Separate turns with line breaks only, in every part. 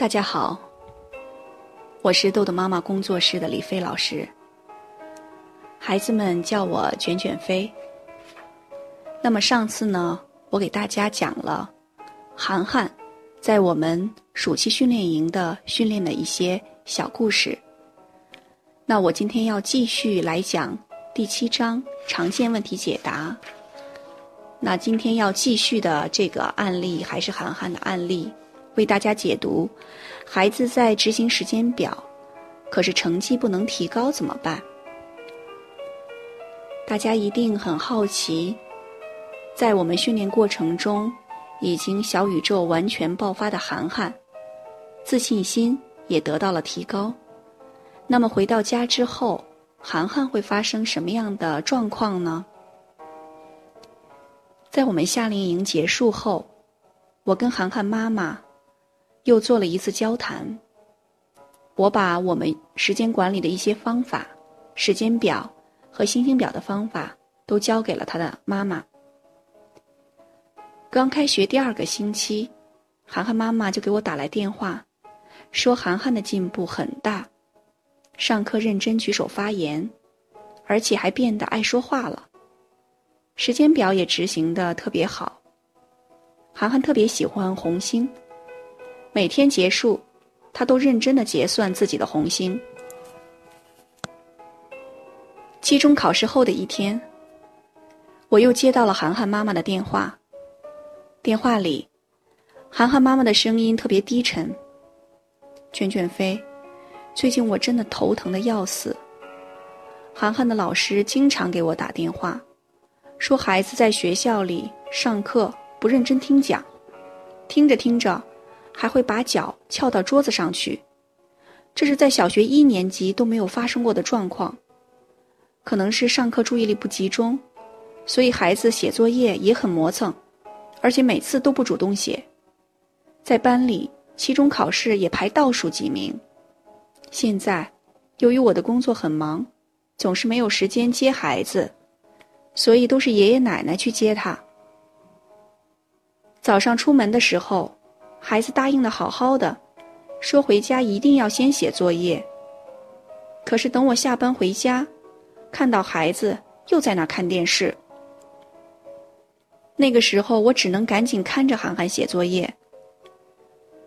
大家好，我是豆豆妈妈工作室的李飞老师。孩子们叫我卷卷飞。那么上次呢，我给大家讲了涵涵在我们暑期训练营的训练的一些小故事。那我今天要继续来讲第七章常见问题解答。那今天要继续的这个案例还是涵涵的案例。为大家解读，孩子在执行时间表，可是成绩不能提高怎么办？大家一定很好奇，在我们训练过程中，已经小宇宙完全爆发的涵涵，自信心也得到了提高。那么回到家之后，涵涵会发生什么样的状况呢？在我们夏令营结束后，我跟涵涵妈妈。又做了一次交谈。我把我们时间管理的一些方法、时间表和星星表的方法都交给了他的妈妈。刚开学第二个星期，涵涵妈妈就给我打来电话，说涵涵的进步很大，上课认真举手发言，而且还变得爱说话了。时间表也执行的特别好。涵涵特别喜欢红星。每天结束，他都认真的结算自己的红星。期中考试后的一天，我又接到了涵涵妈妈的电话。电话里，涵涵妈妈的声音特别低沉。卷卷飞，最近我真的头疼的要死。涵涵的老师经常给我打电话，说孩子在学校里上课不认真听讲，听着听着。还会把脚翘到桌子上去，这是在小学一年级都没有发生过的状况。可能是上课注意力不集中，所以孩子写作业也很磨蹭，而且每次都不主动写。在班里，期中考试也排倒数几名。现在，由于我的工作很忙，总是没有时间接孩子，所以都是爷爷奶奶去接他。早上出门的时候。孩子答应的好好的，说回家一定要先写作业。可是等我下班回家，看到孩子又在那看电视。那个时候我只能赶紧看着涵涵写作业。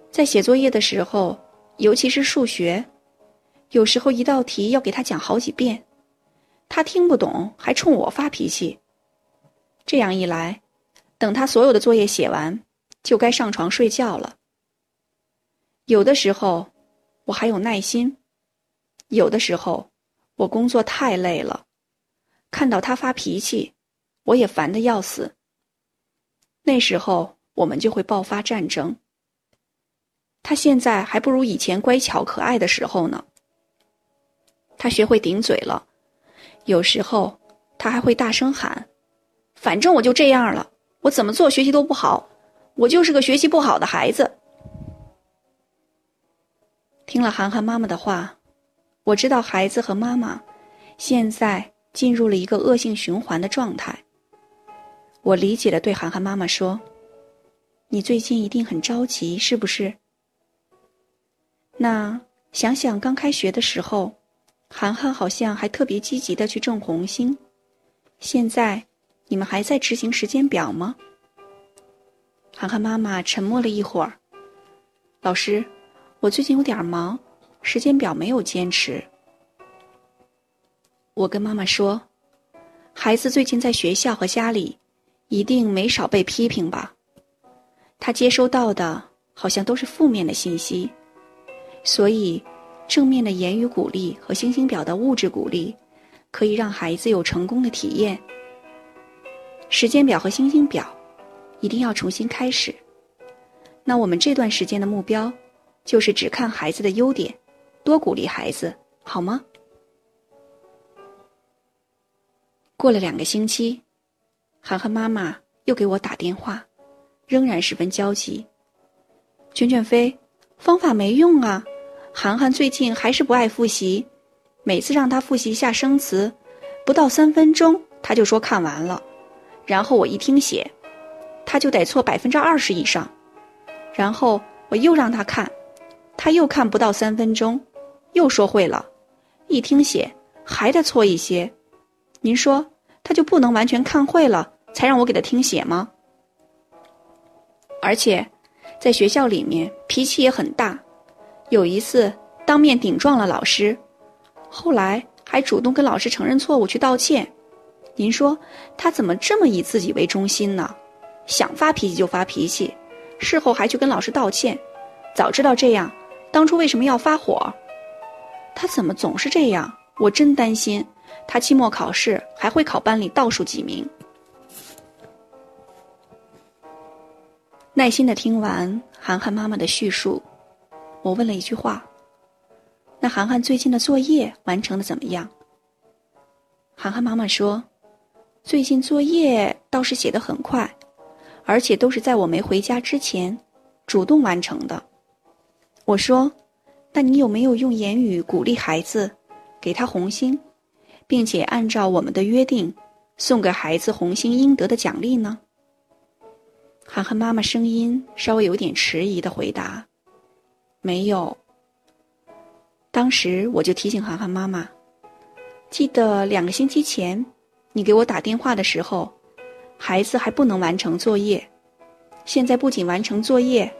在写作业的时候，尤其是数学，有时候一道题要给他讲好几遍，他听不懂还冲我发脾气。这样一来，等他所有的作业写完。就该上床睡觉了。有的时候，我还有耐心；有的时候，我工作太累了，看到他发脾气，我也烦得要死。那时候，我们就会爆发战争。他现在还不如以前乖巧可爱的时候呢。他学会顶嘴了，有时候他还会大声喊：“反正我就这样了，我怎么做学习都不好。”我就是个学习不好的孩子。听了涵涵妈妈的话，我知道孩子和妈妈现在进入了一个恶性循环的状态。我理解的对涵涵妈妈说：“你最近一定很着急，是不是？”那想想刚开学的时候，涵涵好像还特别积极的去挣红星。现在你们还在执行时间表吗？涵涵妈妈沉默了一会儿。老师，我最近有点忙，时间表没有坚持。我跟妈妈说，孩子最近在学校和家里，一定没少被批评吧？他接收到的好像都是负面的信息，所以正面的言语鼓励和星星表的物质鼓励，可以让孩子有成功的体验。时间表和星星表。一定要重新开始。那我们这段时间的目标，就是只看孩子的优点，多鼓励孩子，好吗？过了两个星期，涵涵妈妈又给我打电话，仍然十分焦急。卷卷飞，方法没用啊！涵涵最近还是不爱复习，每次让他复习一下生词，不到三分钟他就说看完了，然后我一听写。他就得错百分之二十以上，然后我又让他看，他又看不到三分钟，又说会了，一听写还得错一些。您说他就不能完全看会了，才让我给他听写吗？而且，在学校里面脾气也很大，有一次当面顶撞了老师，后来还主动跟老师承认错误去道歉。您说他怎么这么以自己为中心呢？想发脾气就发脾气，事后还去跟老师道歉。早知道这样，当初为什么要发火？他怎么总是这样？我真担心他期末考试还会考班里倒数几名。耐心的听完涵涵妈妈的叙述，我问了一句话：“那涵涵最近的作业完成的怎么样？”涵涵妈妈说。最近作业倒是写得很快，而且都是在我没回家之前主动完成的。我说：“那你有没有用言语鼓励孩子，给他红心，并且按照我们的约定送给孩子红心应得的奖励呢？”涵涵妈妈声音稍微有点迟疑的回答：“没有。”当时我就提醒涵涵妈妈：“记得两个星期前。”你给我打电话的时候，孩子还不能完成作业，现在不仅完成作业，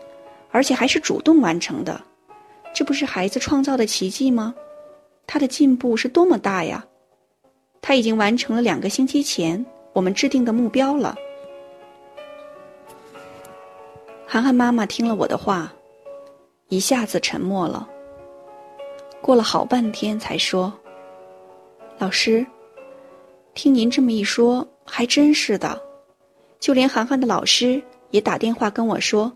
而且还是主动完成的，这不是孩子创造的奇迹吗？他的进步是多么大呀！他已经完成了两个星期前我们制定的目标了。涵涵妈妈听了我的话，一下子沉默了，过了好半天才说：“老师。”听您这么一说，还真是的，就连涵涵的老师也打电话跟我说，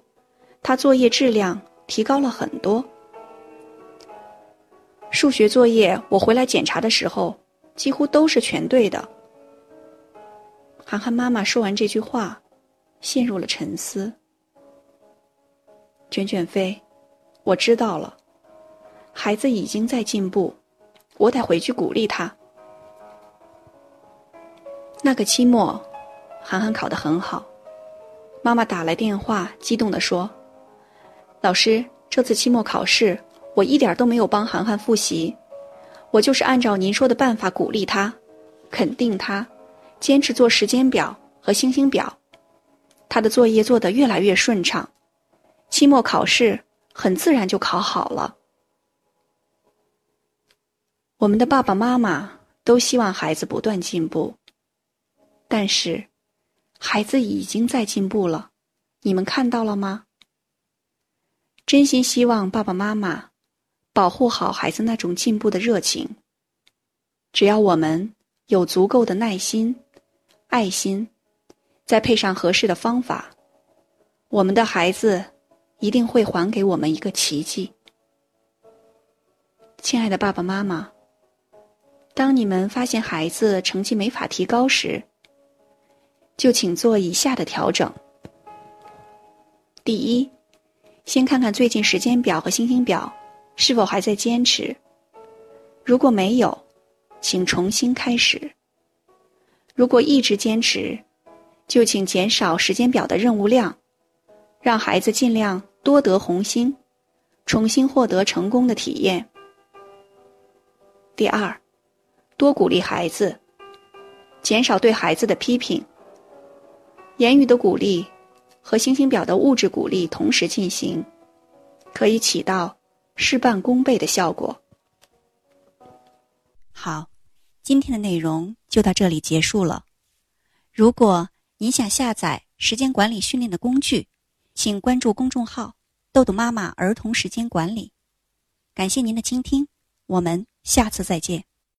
他作业质量提高了很多。数学作业我回来检查的时候，几乎都是全对的。涵涵妈妈说完这句话，陷入了沉思。卷卷飞，我知道了，孩子已经在进步，我得回去鼓励他。那个期末，涵涵考得很好。妈妈打来电话，激动地说：“老师，这次期末考试我一点都没有帮涵涵复习，我就是按照您说的办法鼓励他，肯定他，坚持做时间表和星星表，他的作业做得越来越顺畅，期末考试很自然就考好了。我们的爸爸妈妈都希望孩子不断进步。”但是，孩子已经在进步了，你们看到了吗？真心希望爸爸妈妈保护好孩子那种进步的热情。只要我们有足够的耐心、爱心，再配上合适的方法，我们的孩子一定会还给我们一个奇迹。亲爱的爸爸妈妈，当你们发现孩子成绩没法提高时，就请做以下的调整：第一，先看看最近时间表和星星表是否还在坚持；如果没有，请重新开始；如果一直坚持，就请减少时间表的任务量，让孩子尽量多得红星，重新获得成功的体验。第二，多鼓励孩子，减少对孩子的批评。言语的鼓励和星星表的物质鼓励同时进行，可以起到事半功倍的效果。
好，今天的内容就到这里结束了。如果您想下载时间管理训练的工具，请关注公众号“豆豆妈妈儿童时间管理”。感谢您的倾听，我们下次再见。